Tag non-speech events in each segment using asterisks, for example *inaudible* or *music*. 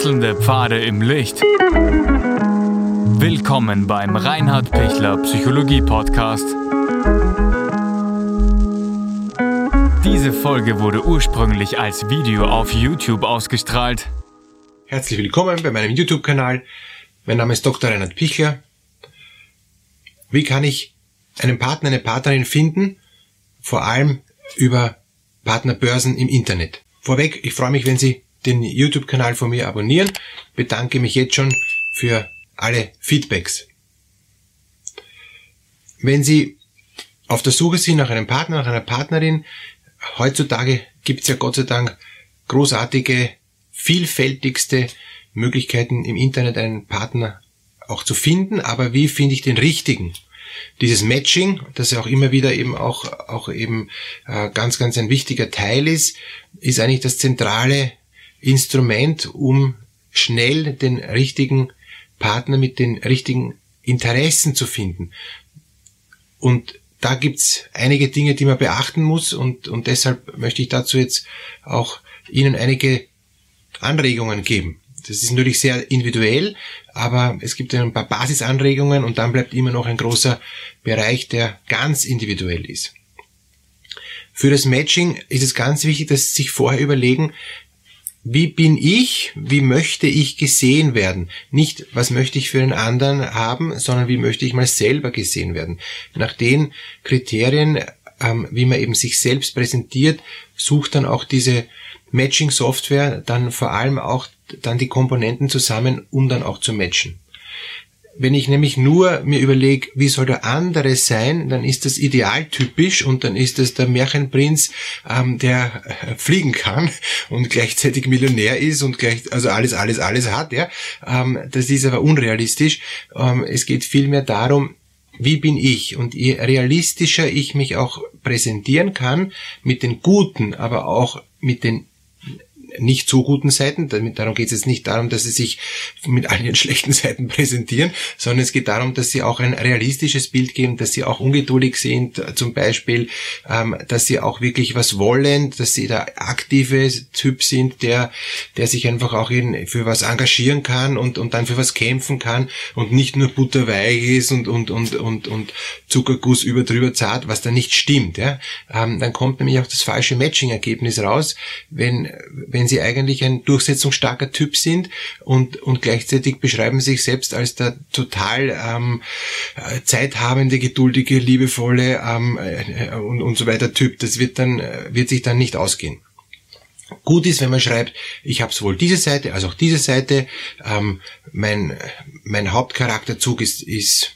Wechselnde Pfade im Licht. Willkommen beim Reinhard Pichler Psychologie Podcast. Diese Folge wurde ursprünglich als Video auf YouTube ausgestrahlt. Herzlich willkommen bei meinem YouTube-Kanal. Mein Name ist Dr. Reinhard Pichler. Wie kann ich einen Partner, eine Partnerin finden? Vor allem über Partnerbörsen im Internet. Vorweg, ich freue mich, wenn Sie den YouTube-Kanal von mir abonnieren. Bedanke mich jetzt schon für alle Feedbacks. Wenn Sie auf der Suche sind nach einem Partner, nach einer Partnerin, heutzutage gibt es ja Gott sei Dank großartige, vielfältigste Möglichkeiten im Internet einen Partner auch zu finden, aber wie finde ich den richtigen? Dieses Matching, das ja auch immer wieder eben auch, auch eben äh, ganz, ganz ein wichtiger Teil ist, ist eigentlich das zentrale Instrument, um schnell den richtigen Partner mit den richtigen Interessen zu finden. Und da gibt's einige Dinge, die man beachten muss und, und deshalb möchte ich dazu jetzt auch Ihnen einige Anregungen geben. Das ist natürlich sehr individuell, aber es gibt ein paar Basisanregungen und dann bleibt immer noch ein großer Bereich, der ganz individuell ist. Für das Matching ist es ganz wichtig, dass Sie sich vorher überlegen, wie bin ich, wie möchte ich gesehen werden? Nicht, was möchte ich für einen anderen haben, sondern wie möchte ich mal selber gesehen werden? Nach den Kriterien, ähm, wie man eben sich selbst präsentiert, sucht dann auch diese Matching-Software dann vor allem auch dann die Komponenten zusammen, um dann auch zu matchen. Wenn ich nämlich nur mir überlege, wie soll der andere sein, dann ist das idealtypisch und dann ist es der Märchenprinz, ähm, der äh, fliegen kann *laughs* und gleichzeitig Millionär ist und gleich, also alles, alles, alles hat, ja. Ähm, das ist aber unrealistisch. Ähm, es geht vielmehr darum, wie bin ich? Und je realistischer ich mich auch präsentieren kann, mit den guten, aber auch mit den nicht so guten Seiten. Darum geht es jetzt nicht darum, dass sie sich mit all ihren schlechten Seiten präsentieren, sondern es geht darum, dass sie auch ein realistisches Bild geben, dass sie auch ungeduldig sind, zum Beispiel, ähm, dass sie auch wirklich was wollen, dass sie der aktive Typ sind, der, der sich einfach auch in, für was engagieren kann und, und dann für was kämpfen kann und nicht nur butterweich ist und, und, und, und, und Zuckerguss über drüber zart, was da nicht stimmt. Ja? Ähm, dann kommt nämlich auch das falsche Matching-Ergebnis raus, wenn wenn sie eigentlich ein durchsetzungsstarker Typ sind und, und gleichzeitig beschreiben sich selbst als der total ähm, äh, zeithabende, geduldige, liebevolle ähm, äh, und, und so weiter Typ. Das wird dann, äh, wird sich dann nicht ausgehen. Gut ist, wenn man schreibt, ich habe sowohl diese Seite als auch diese Seite. Ähm, mein, mein Hauptcharakterzug ist, ist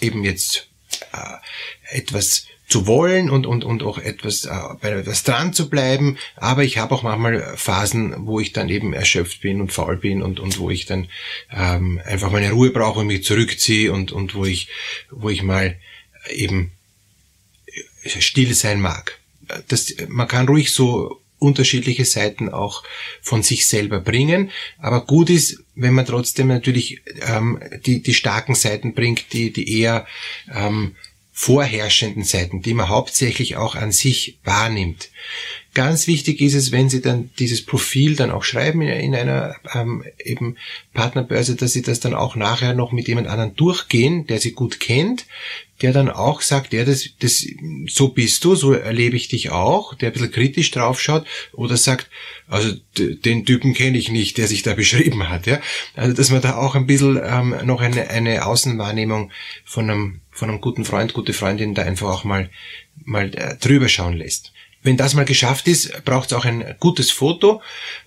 eben jetzt äh, etwas zu wollen und, und, und auch etwas, äh, bei etwas dran zu bleiben. Aber ich habe auch manchmal Phasen, wo ich dann eben erschöpft bin und faul bin und, und wo ich dann ähm, einfach meine Ruhe brauche und mich zurückziehe und, und wo ich, wo ich mal eben still sein mag. Das, man kann ruhig so unterschiedliche Seiten auch von sich selber bringen. Aber gut ist, wenn man trotzdem natürlich ähm, die, die starken Seiten bringt, die, die eher ähm, vorherrschenden Seiten, die man hauptsächlich auch an sich wahrnimmt. Ganz wichtig ist es, wenn Sie dann dieses Profil dann auch schreiben in einer ähm, eben Partnerbörse, dass Sie das dann auch nachher noch mit jemand anderen durchgehen, der Sie gut kennt, der dann auch sagt, ja, das, das, so bist du, so erlebe ich dich auch, der ein bisschen kritisch draufschaut oder sagt, also den Typen kenne ich nicht, der sich da *laughs* beschrieben hat, ja. Also, dass man da auch ein bisschen ähm, noch eine, eine Außenwahrnehmung von einem, von einem guten Freund, gute Freundin da einfach auch mal, mal äh, drüber schauen lässt. Wenn das mal geschafft ist, braucht es auch ein gutes Foto.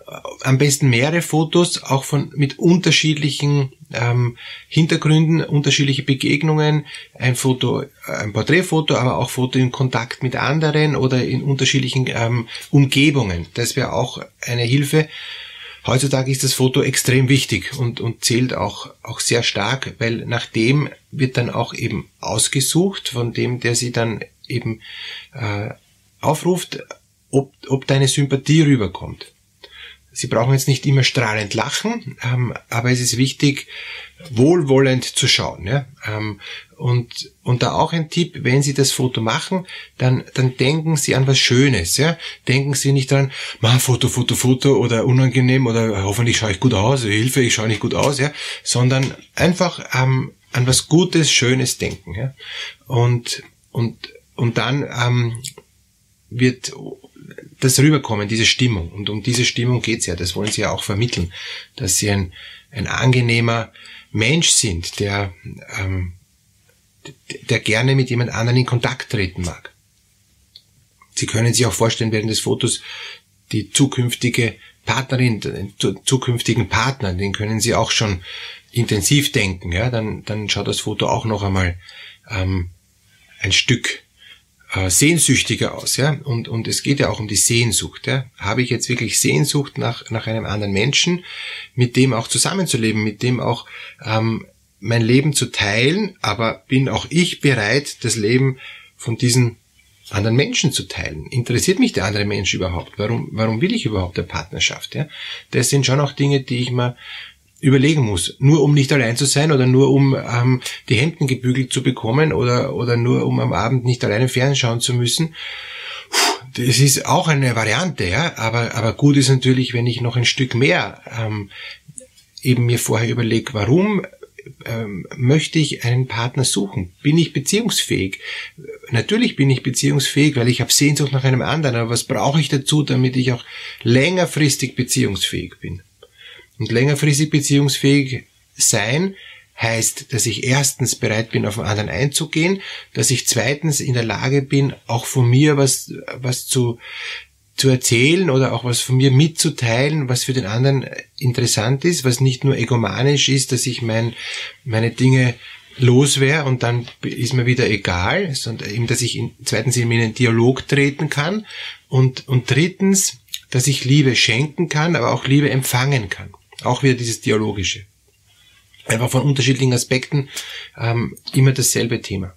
Äh, am besten mehrere Fotos, auch von mit unterschiedlichen ähm, Hintergründen, unterschiedliche Begegnungen. Ein Foto, äh, ein Porträtfoto, aber auch Foto in Kontakt mit anderen oder in unterschiedlichen ähm, Umgebungen. Das wäre auch eine Hilfe. Heutzutage ist das Foto extrem wichtig und, und zählt auch, auch sehr stark, weil nach dem wird dann auch eben ausgesucht, von dem, der sie dann eben äh, aufruft, ob, ob deine Sympathie rüberkommt. Sie brauchen jetzt nicht immer strahlend lachen, ähm, aber es ist wichtig, wohlwollend zu schauen. Ja? Ähm, und, und da auch ein Tipp, wenn Sie das Foto machen, dann, dann denken Sie an was Schönes. Ja? Denken Sie nicht dran, ma, Foto, Foto, Foto oder unangenehm oder hoffentlich schaue ich gut aus, Hilfe, ich schaue nicht gut aus, ja? sondern einfach ähm, an was Gutes, Schönes denken. Ja? Und, und, und dann ähm, wird das rüberkommen, diese Stimmung. Und um diese Stimmung geht's ja, das wollen sie ja auch vermitteln, dass sie ein, ein angenehmer Mensch sind, der, ähm, der gerne mit jemand anderen in Kontakt treten mag. Sie können sich auch vorstellen, während des Fotos die zukünftige Partnerin, den zukünftigen Partner, den können Sie auch schon intensiv denken. Ja, dann, dann schaut das Foto auch noch einmal ähm, ein Stück äh, sehnsüchtiger aus, ja. Und, und es geht ja auch um die Sehnsucht, ja. Habe ich jetzt wirklich Sehnsucht nach, nach einem anderen Menschen, mit dem auch zusammenzuleben, mit dem auch ähm, mein Leben zu teilen, aber bin auch ich bereit, das Leben von diesen anderen Menschen zu teilen. Interessiert mich der andere Mensch überhaupt? Warum, warum will ich überhaupt eine Partnerschaft? Ja? Das sind schon auch Dinge, die ich mir überlegen muss. Nur um nicht allein zu sein oder nur um ähm, die Hemden gebügelt zu bekommen oder, oder nur um am Abend nicht alleine fernschauen zu müssen. Das ist auch eine Variante, ja, aber, aber gut ist natürlich, wenn ich noch ein Stück mehr ähm, eben mir vorher überlege, warum ähm, möchte ich einen Partner suchen? Bin ich beziehungsfähig? Natürlich bin ich beziehungsfähig, weil ich habe Sehnsucht nach einem anderen, aber was brauche ich dazu, damit ich auch längerfristig beziehungsfähig bin? Und längerfristig beziehungsfähig sein heißt, dass ich erstens bereit bin, auf den anderen einzugehen, dass ich zweitens in der Lage bin, auch von mir was, was zu, zu erzählen oder auch was von mir mitzuteilen, was für den anderen interessant ist, was nicht nur egomanisch ist, dass ich mein, meine Dinge los wäre und dann ist mir wieder egal, sondern eben, dass ich in, zweitens in einen Dialog treten kann und, und drittens, dass ich Liebe schenken kann, aber auch Liebe empfangen kann. Auch wieder dieses Dialogische. Einfach von unterschiedlichen Aspekten ähm, immer dasselbe Thema.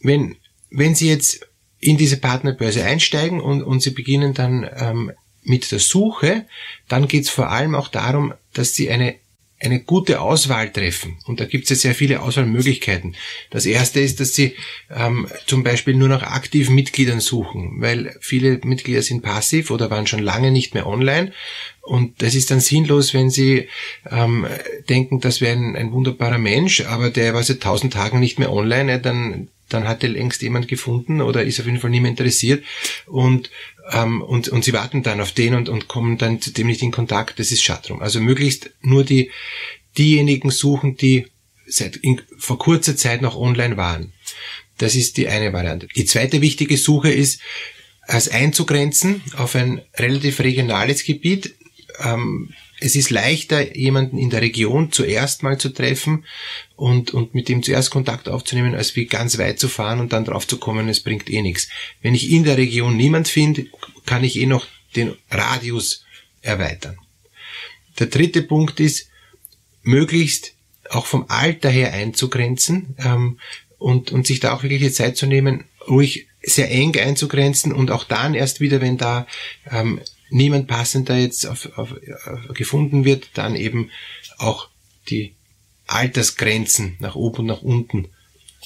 Wenn, wenn Sie jetzt in diese Partnerbörse einsteigen und, und Sie beginnen dann ähm, mit der Suche, dann geht es vor allem auch darum, dass Sie eine eine gute Auswahl treffen. Und da gibt es ja sehr viele Auswahlmöglichkeiten. Das erste ist, dass Sie ähm, zum Beispiel nur nach aktiven Mitgliedern suchen, weil viele Mitglieder sind passiv oder waren schon lange nicht mehr online. Und das ist dann sinnlos, wenn Sie ähm, denken, das wäre ein, ein, wunderbarer Mensch, aber der war seit tausend Tagen nicht mehr online, dann dann hat er längst jemand gefunden oder ist auf jeden Fall niemand interessiert und ähm, und, und sie warten dann auf den und, und kommen dann zu dem nicht in Kontakt, das ist Schattrum. Also möglichst nur die, diejenigen suchen, die seit in, vor kurzer Zeit noch online waren. Das ist die eine Variante. Die zweite wichtige Suche ist, als einzugrenzen auf ein relativ regionales Gebiet. Ähm, es ist leichter, jemanden in der Region zuerst mal zu treffen und, und mit dem zuerst Kontakt aufzunehmen, als wie ganz weit zu fahren und dann drauf zu kommen, es bringt eh nichts. Wenn ich in der Region niemand finde, kann ich eh noch den Radius erweitern. Der dritte Punkt ist, möglichst auch vom Alter her einzugrenzen ähm, und, und sich da auch wirklich Zeit zu nehmen, ruhig sehr eng einzugrenzen und auch dann erst wieder, wenn da ähm, niemand passender jetzt auf, auf, gefunden wird, dann eben auch die Altersgrenzen nach oben und nach unten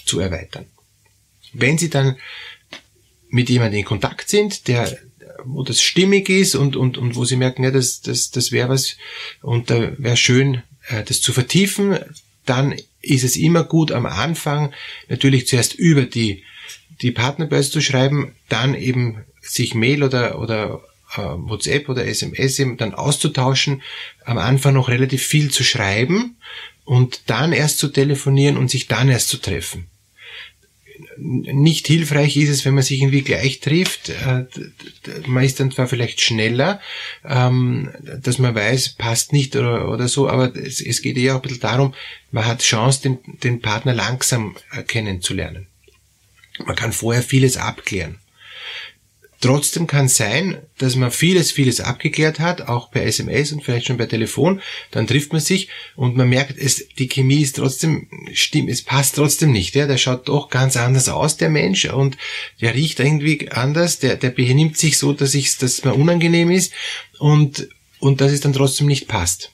zu erweitern. Wenn Sie dann mit jemandem in Kontakt sind, der wo das stimmig ist und, und, und wo sie merken, ja, das, das, das wäre was und da wäre schön, äh, das zu vertiefen, dann ist es immer gut am Anfang natürlich zuerst über die, die Partnerbörse zu schreiben, dann eben sich Mail oder, oder WhatsApp oder SMS eben dann auszutauschen, am Anfang noch relativ viel zu schreiben und dann erst zu telefonieren und sich dann erst zu treffen. Nicht hilfreich ist es, wenn man sich irgendwie gleich trifft. Äh, man ist dann zwar vielleicht schneller, ähm, dass man weiß, passt nicht oder, so, aber es, geht eher auch ein bisschen darum, man hat Chance, den, den Partner langsam kennenzulernen. Man kann vorher vieles abklären Trotzdem kann sein, dass man vieles, vieles abgeklärt hat, auch per SMS und vielleicht schon per Telefon. Dann trifft man sich und man merkt, es, die Chemie ist trotzdem, stimmt, es passt trotzdem nicht. Ja? Der schaut doch ganz anders aus, der Mensch, und der riecht irgendwie anders, der, der benimmt sich so, dass ich, dass mir unangenehm ist und, und dass es dann trotzdem nicht passt.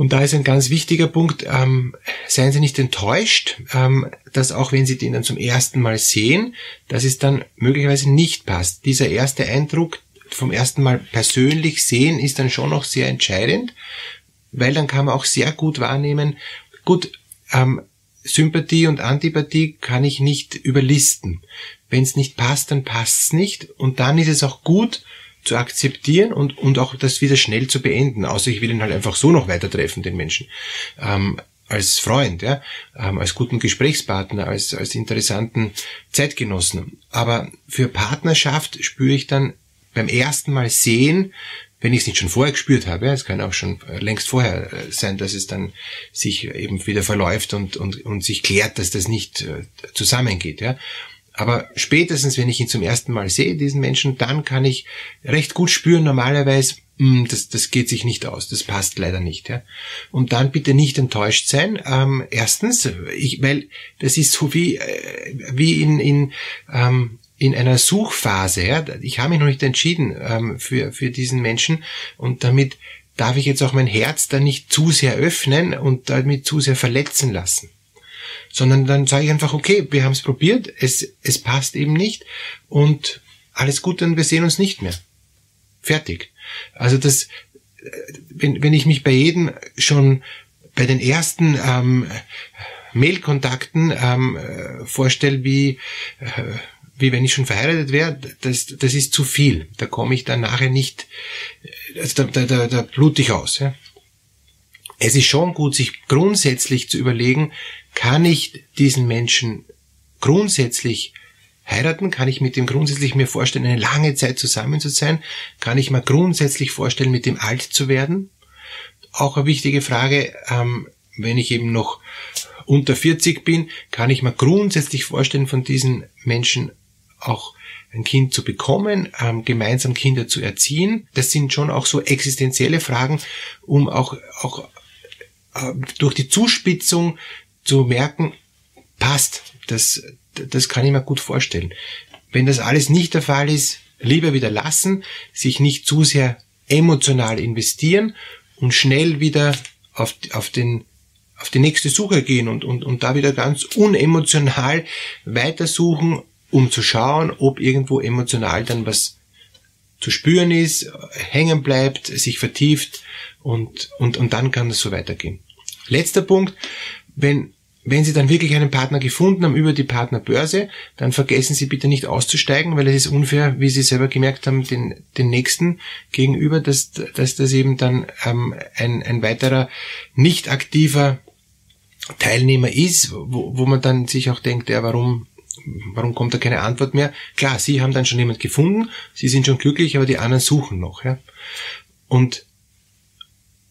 Und da ist ein ganz wichtiger Punkt, ähm, seien Sie nicht enttäuscht, ähm, dass auch wenn Sie den dann zum ersten Mal sehen, dass es dann möglicherweise nicht passt. Dieser erste Eindruck vom ersten Mal persönlich sehen ist dann schon noch sehr entscheidend, weil dann kann man auch sehr gut wahrnehmen, gut, ähm, Sympathie und Antipathie kann ich nicht überlisten. Wenn es nicht passt, dann passt's nicht. Und dann ist es auch gut, zu akzeptieren und, und auch das wieder schnell zu beenden. Außer ich will ihn halt einfach so noch weiter treffen, den Menschen. Ähm, als Freund, ja, ähm, als guten Gesprächspartner, als, als interessanten Zeitgenossen. Aber für Partnerschaft spüre ich dann beim ersten Mal sehen, wenn ich es nicht schon vorher gespürt habe, ja, es kann auch schon äh, längst vorher äh, sein, dass es dann sich eben wieder verläuft und, und, und sich klärt, dass das nicht äh, zusammengeht, ja. Aber spätestens, wenn ich ihn zum ersten Mal sehe, diesen Menschen, dann kann ich recht gut spüren, normalerweise, mh, hm, das, das geht sich nicht aus, das passt leider nicht. Ja. Und dann bitte nicht enttäuscht sein. Ähm, erstens, ich, weil das ist so wie, äh, wie in, in, ähm, in einer Suchphase. Ja. Ich habe mich noch nicht entschieden ähm, für, für diesen Menschen und damit darf ich jetzt auch mein Herz da nicht zu sehr öffnen und damit zu sehr verletzen lassen sondern dann sage ich einfach, okay, wir haben es probiert, es, es passt eben nicht und alles gut, dann wir sehen uns nicht mehr. Fertig. Also das, wenn, wenn ich mich bei jedem schon bei den ersten ähm, Mailkontakten ähm, vorstelle, wie, äh, wie wenn ich schon verheiratet wäre, das, das ist zu viel. Da komme ich dann nachher nicht, also da, da, da, da blute ich aus. Ja. Es ist schon gut, sich grundsätzlich zu überlegen, kann ich diesen Menschen grundsätzlich heiraten? Kann ich mit dem grundsätzlich mir vorstellen, eine lange Zeit zusammen zu sein? Kann ich mir grundsätzlich vorstellen, mit dem alt zu werden? Auch eine wichtige Frage, ähm, wenn ich eben noch unter 40 bin, kann ich mir grundsätzlich vorstellen, von diesen Menschen auch ein Kind zu bekommen, ähm, gemeinsam Kinder zu erziehen. Das sind schon auch so existenzielle Fragen, um auch, auch äh, durch die Zuspitzung zu merken, passt, das, das kann ich mir gut vorstellen. Wenn das alles nicht der Fall ist, lieber wieder lassen, sich nicht zu sehr emotional investieren und schnell wieder auf, auf den auf die nächste Suche gehen und, und, und da wieder ganz unemotional weitersuchen, um zu schauen, ob irgendwo emotional dann was zu spüren ist, hängen bleibt, sich vertieft und, und, und dann kann es so weitergehen. Letzter Punkt, wenn, wenn Sie dann wirklich einen Partner gefunden haben über die Partnerbörse, dann vergessen Sie bitte nicht auszusteigen, weil es ist unfair, wie Sie selber gemerkt haben, den, den nächsten gegenüber, dass, dass das eben dann ähm, ein, ein weiterer nicht aktiver Teilnehmer ist, wo, wo man dann sich auch denkt, ja, warum warum kommt da keine Antwort mehr? Klar, Sie haben dann schon jemand gefunden, Sie sind schon glücklich, aber die anderen suchen noch. Ja? Und,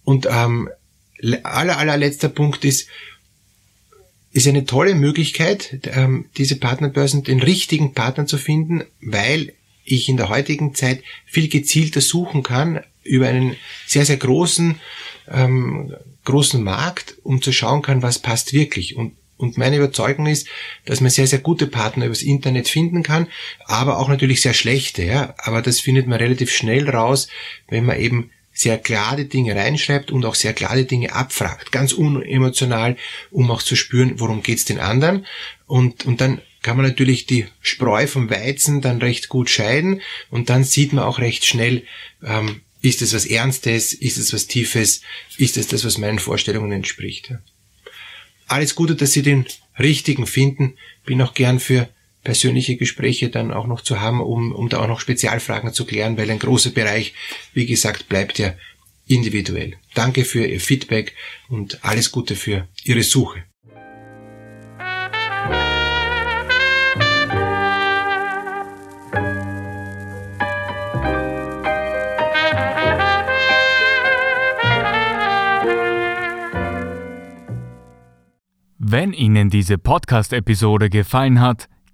und ähm, aller, allerletzter Punkt ist, ist eine tolle Möglichkeit, ähm, diese Partnerbörsen, den richtigen Partner zu finden, weil ich in der heutigen Zeit viel gezielter suchen kann über einen sehr, sehr großen, ähm, großen Markt, um zu schauen kann, was passt wirklich. Und, und meine Überzeugung ist, dass man sehr, sehr gute Partner übers Internet finden kann, aber auch natürlich sehr schlechte, ja. Aber das findet man relativ schnell raus, wenn man eben sehr klare Dinge reinschreibt und auch sehr klare Dinge abfragt, ganz unemotional, um auch zu spüren, worum geht's den anderen. Und, und dann kann man natürlich die Spreu vom Weizen dann recht gut scheiden und dann sieht man auch recht schnell, ähm, ist es was Ernstes, ist es was Tiefes, ist es das, was meinen Vorstellungen entspricht. Alles Gute, dass Sie den richtigen finden. Bin auch gern für persönliche Gespräche dann auch noch zu haben, um, um da auch noch Spezialfragen zu klären, weil ein großer Bereich, wie gesagt, bleibt ja individuell. Danke für Ihr Feedback und alles Gute für Ihre Suche. Wenn Ihnen diese Podcast-Episode gefallen hat,